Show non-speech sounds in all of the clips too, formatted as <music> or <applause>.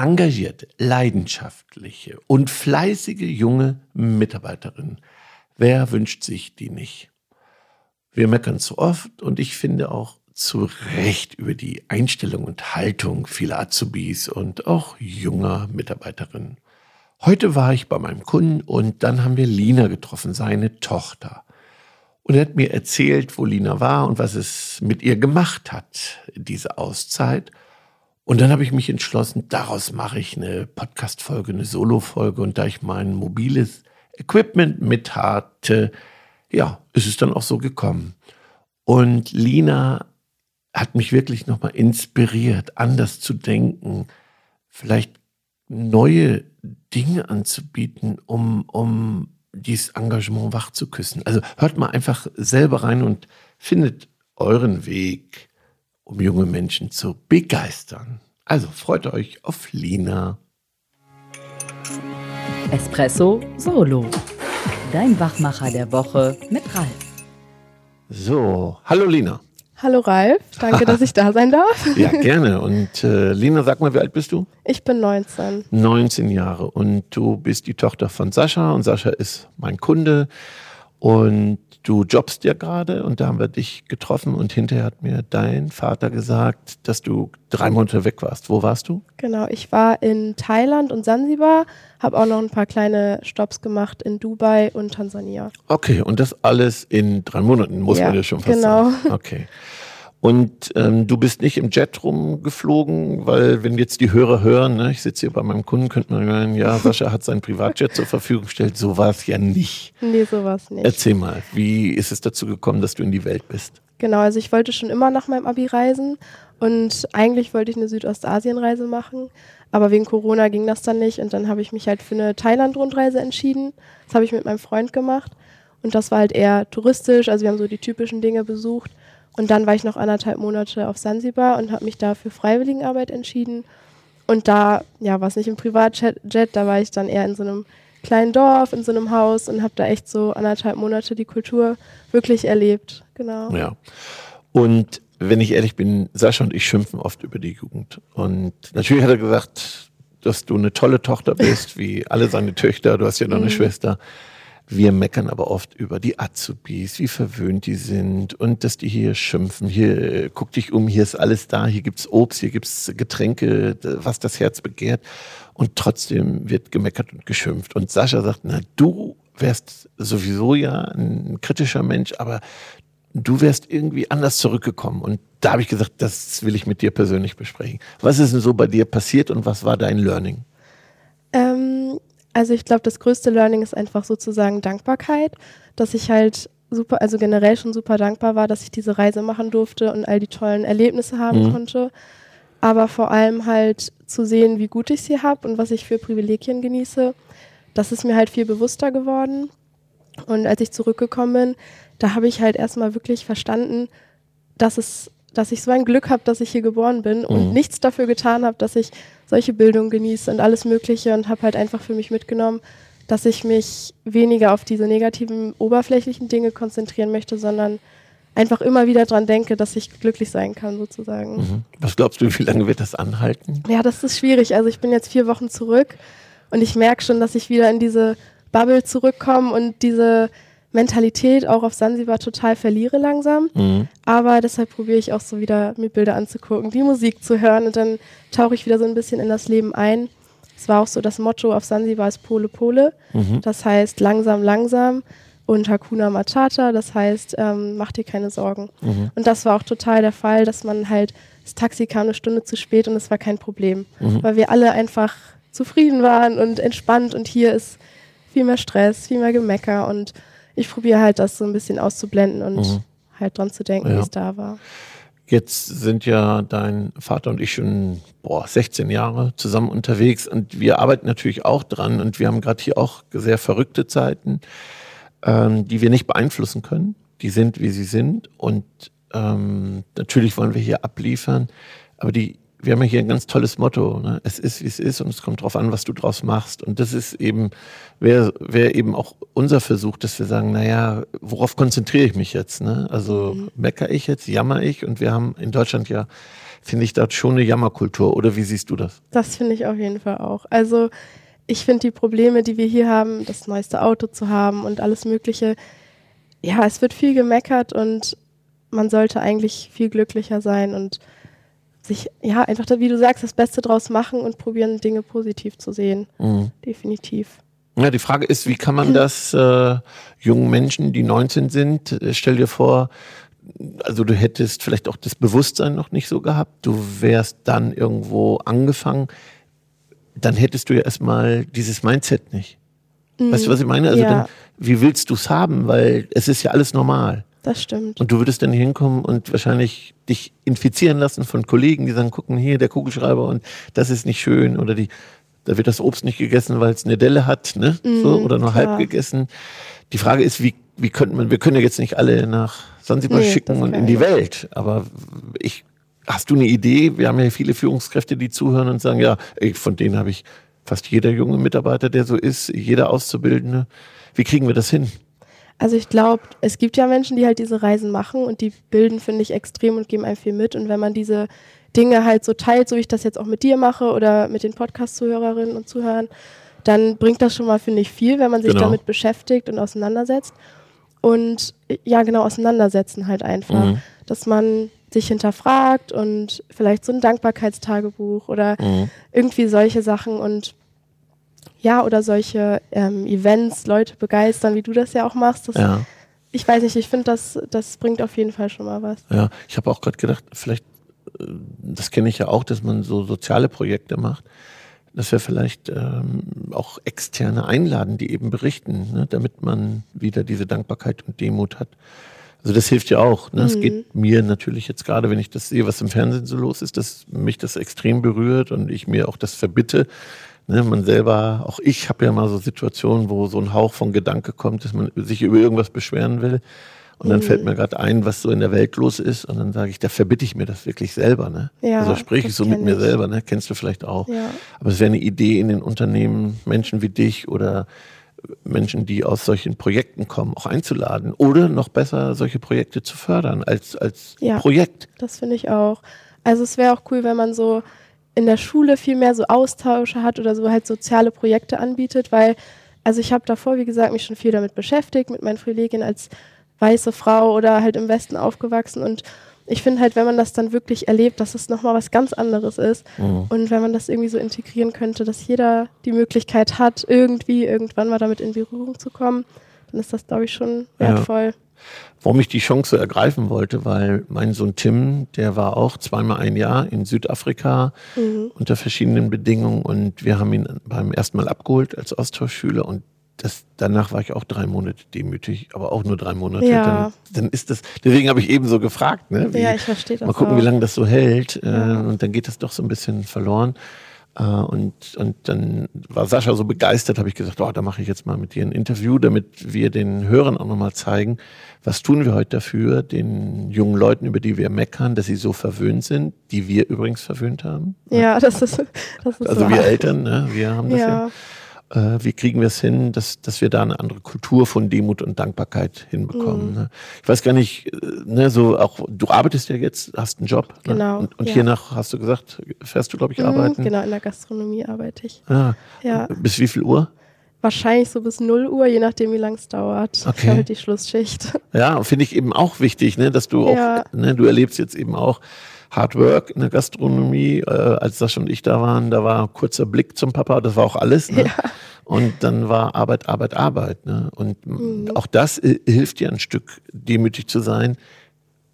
engagierte, leidenschaftliche und fleißige junge Mitarbeiterin. Wer wünscht sich die nicht? Wir meckern zu oft und ich finde auch zu Recht über die Einstellung und Haltung vieler Azubis und auch junger Mitarbeiterinnen. Heute war ich bei meinem Kunden und dann haben wir Lina getroffen, seine Tochter. Und er hat mir erzählt, wo Lina war und was es mit ihr gemacht hat, diese Auszeit. Und dann habe ich mich entschlossen, daraus mache ich eine Podcast-Folge, eine Solo-Folge. Und da ich mein mobiles Equipment mit hatte, ja, ist es dann auch so gekommen. Und Lina hat mich wirklich nochmal inspiriert, anders zu denken, vielleicht neue Dinge anzubieten, um, um dieses Engagement wach zu küssen. Also hört mal einfach selber rein und findet euren Weg, um junge Menschen zu begeistern. Also freut euch auf Lina. Espresso Solo. Dein Wachmacher der Woche mit Ralf. So, hallo Lina. Hallo Ralf, danke, dass ich da sein darf. <laughs> ja, gerne. Und äh, Lina, sag mal, wie alt bist du? Ich bin 19. 19 Jahre und du bist die Tochter von Sascha und Sascha ist mein Kunde und du jobbst ja gerade und da haben wir dich getroffen und hinterher hat mir dein Vater gesagt, dass du drei Monate weg warst. Wo warst du? Genau, ich war in Thailand und Sansibar, habe auch noch ein paar kleine Stops gemacht in Dubai und Tansania. Okay, und das alles in drei Monaten, muss ja, man ja schon fast genau. sagen. Okay. <laughs> Und ähm, du bist nicht im Jet rumgeflogen, weil wenn jetzt die Hörer hören, ne, ich sitze hier bei meinem Kunden, könnte man hören, ja, <laughs> Sascha hat sein Privatjet zur Verfügung gestellt. So war es ja nicht. Nee, so war es nicht. Erzähl mal, wie ist es dazu gekommen, dass du in die Welt bist? Genau, also ich wollte schon immer nach meinem Abi reisen und eigentlich wollte ich eine Südostasienreise machen, aber wegen Corona ging das dann nicht und dann habe ich mich halt für eine Thailand-Rundreise entschieden. Das habe ich mit meinem Freund gemacht und das war halt eher touristisch, also wir haben so die typischen Dinge besucht und dann war ich noch anderthalb Monate auf Sansibar und habe mich da für Freiwilligenarbeit entschieden. Und da, ja, war es nicht im Privatjet, da war ich dann eher in so einem kleinen Dorf, in so einem Haus und habe da echt so anderthalb Monate die Kultur wirklich erlebt. Genau. Ja. Und wenn ich ehrlich bin, Sascha und ich schimpfen oft über die Jugend. Und natürlich hat er gesagt, dass du eine tolle Tochter bist, wie alle seine Töchter. Du hast ja noch eine mhm. Schwester. Wir meckern aber oft über die Azubis, wie verwöhnt die sind und dass die hier schimpfen. Hier, äh, guck dich um, hier ist alles da, hier gibt's Obst, hier gibt's Getränke, was das Herz begehrt. Und trotzdem wird gemeckert und geschimpft. Und Sascha sagt, na, du wärst sowieso ja ein kritischer Mensch, aber du wärst irgendwie anders zurückgekommen. Und da habe ich gesagt, das will ich mit dir persönlich besprechen. Was ist denn so bei dir passiert und was war dein Learning? Also ich glaube, das größte Learning ist einfach sozusagen Dankbarkeit, dass ich halt super, also generell schon super dankbar war, dass ich diese Reise machen durfte und all die tollen Erlebnisse haben mhm. konnte. Aber vor allem halt zu sehen, wie gut ich sie habe und was ich für Privilegien genieße, das ist mir halt viel bewusster geworden. Und als ich zurückgekommen bin, da habe ich halt erstmal wirklich verstanden, dass es dass ich so ein Glück habe, dass ich hier geboren bin und mhm. nichts dafür getan habe, dass ich solche Bildung genieße und alles Mögliche und habe halt einfach für mich mitgenommen, dass ich mich weniger auf diese negativen, oberflächlichen Dinge konzentrieren möchte, sondern einfach immer wieder dran denke, dass ich glücklich sein kann, sozusagen. Mhm. Was glaubst du, wie lange wird das anhalten? Ja, das ist schwierig. Also ich bin jetzt vier Wochen zurück und ich merke schon, dass ich wieder in diese Bubble zurückkomme und diese Mentalität auch auf Sansibar total verliere langsam. Mhm. Aber deshalb probiere ich auch so wieder mir Bilder anzugucken, die Musik zu hören und dann tauche ich wieder so ein bisschen in das Leben ein. Es war auch so das Motto auf Sansibar ist Pole Pole. Mhm. Das heißt langsam, langsam und Hakuna Matata, das heißt, ähm, mach dir keine Sorgen. Mhm. Und das war auch total der Fall, dass man halt, das Taxi kam eine Stunde zu spät und es war kein Problem, mhm. weil wir alle einfach zufrieden waren und entspannt und hier ist viel mehr Stress, viel mehr Gemecker und ich probiere halt das so ein bisschen auszublenden und mhm. halt dran zu denken, ja. wie es da war. Jetzt sind ja dein Vater und ich schon boah, 16 Jahre zusammen unterwegs und wir arbeiten natürlich auch dran und wir haben gerade hier auch sehr verrückte Zeiten, ähm, die wir nicht beeinflussen können. Die sind, wie sie sind und ähm, natürlich wollen wir hier abliefern, aber die wir haben ja hier ein ganz tolles Motto. Ne? Es ist, wie es ist und es kommt darauf an, was du draus machst. Und das ist eben, wäre wär eben auch unser Versuch, dass wir sagen, naja, worauf konzentriere ich mich jetzt? Ne? Also mhm. meckere ich jetzt, jammer ich? Und wir haben in Deutschland ja, finde ich, dort schon eine Jammerkultur. Oder wie siehst du das? Das finde ich auf jeden Fall auch. Also ich finde die Probleme, die wir hier haben, das neueste Auto zu haben und alles Mögliche, ja, es wird viel gemeckert und man sollte eigentlich viel glücklicher sein und sich, ja, einfach, wie du sagst, das Beste draus machen und probieren, Dinge positiv zu sehen. Mhm. Definitiv. Ja, die Frage ist, wie kann man <clears throat> das äh, jungen Menschen, die 19 sind, äh, stell dir vor, also du hättest vielleicht auch das Bewusstsein noch nicht so gehabt, du wärst dann irgendwo angefangen, dann hättest du ja erstmal dieses Mindset nicht. Mhm. Weißt du, was ich meine? Also ja. dann, wie willst du es haben? Weil es ist ja alles normal. Das stimmt. Und du würdest dann hinkommen und wahrscheinlich dich infizieren lassen von Kollegen, die sagen, gucken hier, der Kugelschreiber und das ist nicht schön oder die, da wird das Obst nicht gegessen, weil es eine Delle hat, ne? Mm, so, oder nur klar. halb gegessen. Die Frage ist, wie, wie könnte man, wir können ja jetzt nicht alle nach Sansibar nee, schicken und in die Welt, aber ich, hast du eine Idee? Wir haben ja viele Führungskräfte, die zuhören und sagen, ja, ey, von denen habe ich fast jeder junge Mitarbeiter, der so ist, jeder Auszubildende. Wie kriegen wir das hin? Also ich glaube, es gibt ja Menschen, die halt diese Reisen machen und die bilden, finde ich, extrem und geben einem viel mit. Und wenn man diese Dinge halt so teilt, so wie ich das jetzt auch mit dir mache oder mit den Podcast-Zuhörerinnen und Zuhörern, dann bringt das schon mal, finde ich, viel, wenn man sich genau. damit beschäftigt und auseinandersetzt. Und ja, genau, auseinandersetzen halt einfach. Mhm. Dass man sich hinterfragt und vielleicht so ein Dankbarkeitstagebuch oder mhm. irgendwie solche Sachen und ja, oder solche ähm, Events, Leute begeistern, wie du das ja auch machst. Das, ja. Ich weiß nicht, ich finde, das, das bringt auf jeden Fall schon mal was. Ja, ich habe auch gerade gedacht, vielleicht, äh, das kenne ich ja auch, dass man so soziale Projekte macht, dass wir vielleicht ähm, auch externe einladen, die eben berichten, ne, damit man wieder diese Dankbarkeit und Demut hat. Also das hilft ja auch. Ne? Mhm. Es geht mir natürlich jetzt gerade, wenn ich das sehe, was im Fernsehen so los ist, dass mich das extrem berührt und ich mir auch das verbitte, Ne, man selber, auch ich habe ja mal so Situationen, wo so ein Hauch von Gedanke kommt, dass man sich über irgendwas beschweren will. Und dann mhm. fällt mir gerade ein, was so in der Welt los ist. Und dann sage ich, da verbitte ich mir das wirklich selber. Ne? Ja, also spreche ich so mit mir ich. selber, ne? kennst du vielleicht auch. Ja. Aber es wäre eine Idee in den Unternehmen, Menschen wie dich oder Menschen, die aus solchen Projekten kommen, auch einzuladen. Oder noch besser, solche Projekte zu fördern als, als ja, Projekt. Das finde ich auch. Also es wäre auch cool, wenn man so in der Schule viel mehr so Austausche hat oder so halt soziale Projekte anbietet, weil, also ich habe davor, wie gesagt, mich schon viel damit beschäftigt, mit meinen Privilegien als weiße Frau oder halt im Westen aufgewachsen und ich finde halt, wenn man das dann wirklich erlebt, dass es nochmal was ganz anderes ist mhm. und wenn man das irgendwie so integrieren könnte, dass jeder die Möglichkeit hat, irgendwie irgendwann mal damit in Berührung zu kommen, dann ist das, glaube ich, schon wertvoll. Ja. Warum ich die Chance ergreifen wollte, weil mein Sohn Tim, der war auch zweimal ein Jahr in Südafrika mhm. unter verschiedenen Bedingungen und wir haben ihn beim ersten Mal abgeholt als Austauschschüler und das, danach war ich auch drei Monate demütig, aber auch nur drei Monate. Ja. Dann, dann ist das, deswegen habe ich eben so gefragt, ne? Wie, ja, ich verstehe das. Mal gucken, auch. wie lange das so hält. Ja. Äh, und dann geht das doch so ein bisschen verloren. Äh, und, und dann war Sascha so begeistert, habe ich gesagt, oh, da mache ich jetzt mal mit dir ein Interview, damit wir den Hörern auch nochmal zeigen, was tun wir heute dafür, den jungen Leuten, über die wir meckern, dass sie so verwöhnt sind, die wir übrigens verwöhnt haben. Ja, das ist, das ist Also wahr. wir Eltern, ne, wir haben das ja. ja wie kriegen wir es hin, dass, dass wir da eine andere Kultur von Demut und Dankbarkeit hinbekommen. Mhm. Ne? Ich weiß gar nicht, äh, ne, so auch, du arbeitest ja jetzt, hast einen Job. Ne? Genau. Und, und ja. hiernach hast du gesagt, fährst du, glaube ich, mhm, arbeiten? Genau, in der Gastronomie arbeite ich. Ah, ja. Bis wie viel Uhr? Wahrscheinlich so bis 0 Uhr, je nachdem, wie lang es dauert. Okay. Halt die Schlussschicht. Ja, finde ich eben auch wichtig, ne, dass du ja. auch, ne, du erlebst jetzt eben auch, Hard Work in der Gastronomie. Äh, als Sascha und ich da waren, da war kurzer Blick zum Papa, das war auch alles. Ne? Ja. Und dann war Arbeit, Arbeit, Arbeit. Ne? Und mhm. auch das äh, hilft dir ein Stück demütig zu sein,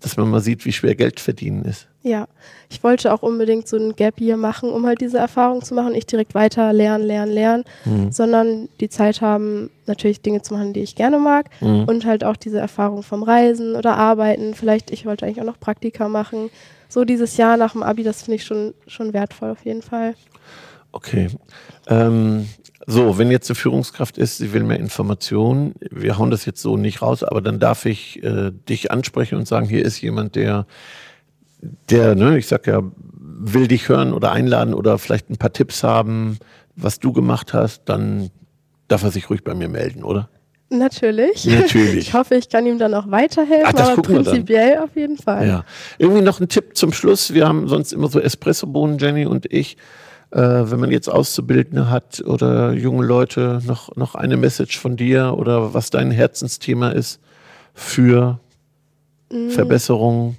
dass man mal sieht, wie schwer Geld verdienen ist. Ja, ich wollte auch unbedingt so ein Gap hier machen, um halt diese Erfahrung zu machen. Nicht direkt weiter lernen, lernen, lernen, mhm. sondern die Zeit haben, natürlich Dinge zu machen, die ich gerne mag mhm. und halt auch diese Erfahrung vom Reisen oder Arbeiten. Vielleicht, ich wollte eigentlich auch noch Praktika machen. So dieses Jahr nach dem Abi, das finde ich schon, schon wertvoll auf jeden Fall. Okay. Ähm, so, wenn jetzt eine Führungskraft ist, sie will mehr Informationen, wir hauen das jetzt so nicht raus, aber dann darf ich äh, dich ansprechen und sagen, hier ist jemand, der, der, ne, ich sag ja, will dich hören oder einladen oder vielleicht ein paar Tipps haben, was du gemacht hast, dann darf er sich ruhig bei mir melden, oder? Natürlich. Natürlich. <laughs> Ich hoffe, ich kann ihm dann auch weiterhelfen, Ach, aber prinzipiell auf jeden Fall. Ja. Irgendwie noch ein Tipp zum Schluss. Wir haben sonst immer so Espressobohnen, Jenny und ich. Äh, wenn man jetzt Auszubildende hat oder junge Leute, noch, noch eine Message von dir oder was dein Herzensthema ist für Mm. Verbesserung.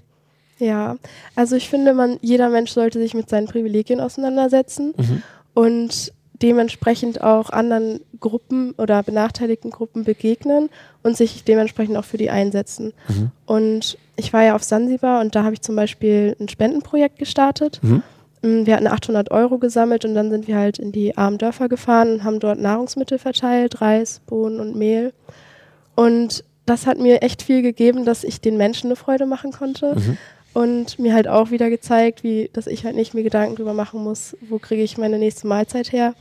Ja, also ich finde, man, jeder Mensch sollte sich mit seinen Privilegien auseinandersetzen Mhm. und dementsprechend auch anderen Gruppen oder benachteiligten Gruppen begegnen und sich dementsprechend auch für die einsetzen. Mhm. Und ich war ja auf Sansibar und da habe ich zum Beispiel ein Spendenprojekt gestartet. Mhm. Mm, Wir hatten 800 Euro gesammelt und dann sind wir halt in die armen Dörfer gefahren und haben dort Nahrungsmittel verteilt, Reis, Bohnen und Mehl. Und das hat mir echt viel gegeben, dass ich den Menschen eine Freude machen konnte. Mhm. Und mir halt auch wieder gezeigt, wie, dass ich halt nicht mir Gedanken drüber machen muss, wo kriege ich meine nächste Mahlzeit her.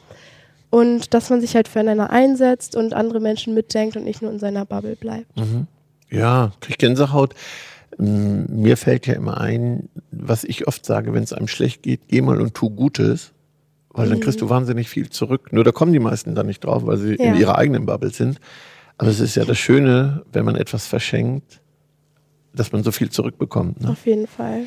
Und dass man sich halt füreinander einsetzt und andere Menschen mitdenkt und nicht nur in seiner Bubble bleibt. Mhm. Ja, krieg Gänsehaut. Mm, Mir fällt ja immer ein, was ich oft sage, wenn es einem schlecht geht, geh mal und tu Gutes, weil dann kriegst du wahnsinnig viel zurück. Nur da kommen die meisten dann nicht drauf, weil sie in Ja. ihrer eigenen Bubble sind. Aber es ist ja das Schöne, wenn man etwas verschenkt, dass man so viel zurückbekommt. Ne? Auf jeden Fall.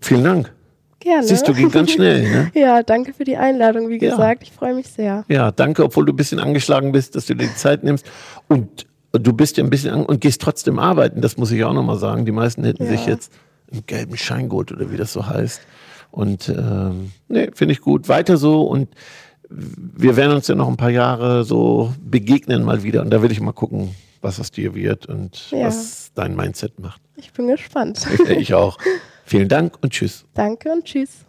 Vielen Dank. Gerne. Siehst du, ging ganz schnell. Ne? <laughs> Ja, danke für die Einladung. Wie Ja. gesagt, ich freue mich sehr. Ja, danke, obwohl du ein bisschen angeschlagen bist, dass du dir die Zeit nimmst. Und du bist ja ein bisschen an und gehst trotzdem arbeiten. Das muss ich auch nochmal sagen. Die meisten hätten Ja. sich jetzt einen gelben Schein geholt oder wie das so heißt. Und ähm, nee, finde ich gut. Weiter so und wir werden uns ja noch ein paar Jahre so begegnen mal wieder. Und da will ich mal gucken, was aus dir wird und Ja. was dein Mindset macht. Ich bin gespannt. Ich auch. <laughs> Vielen Dank und tschüss. danke und tschüss.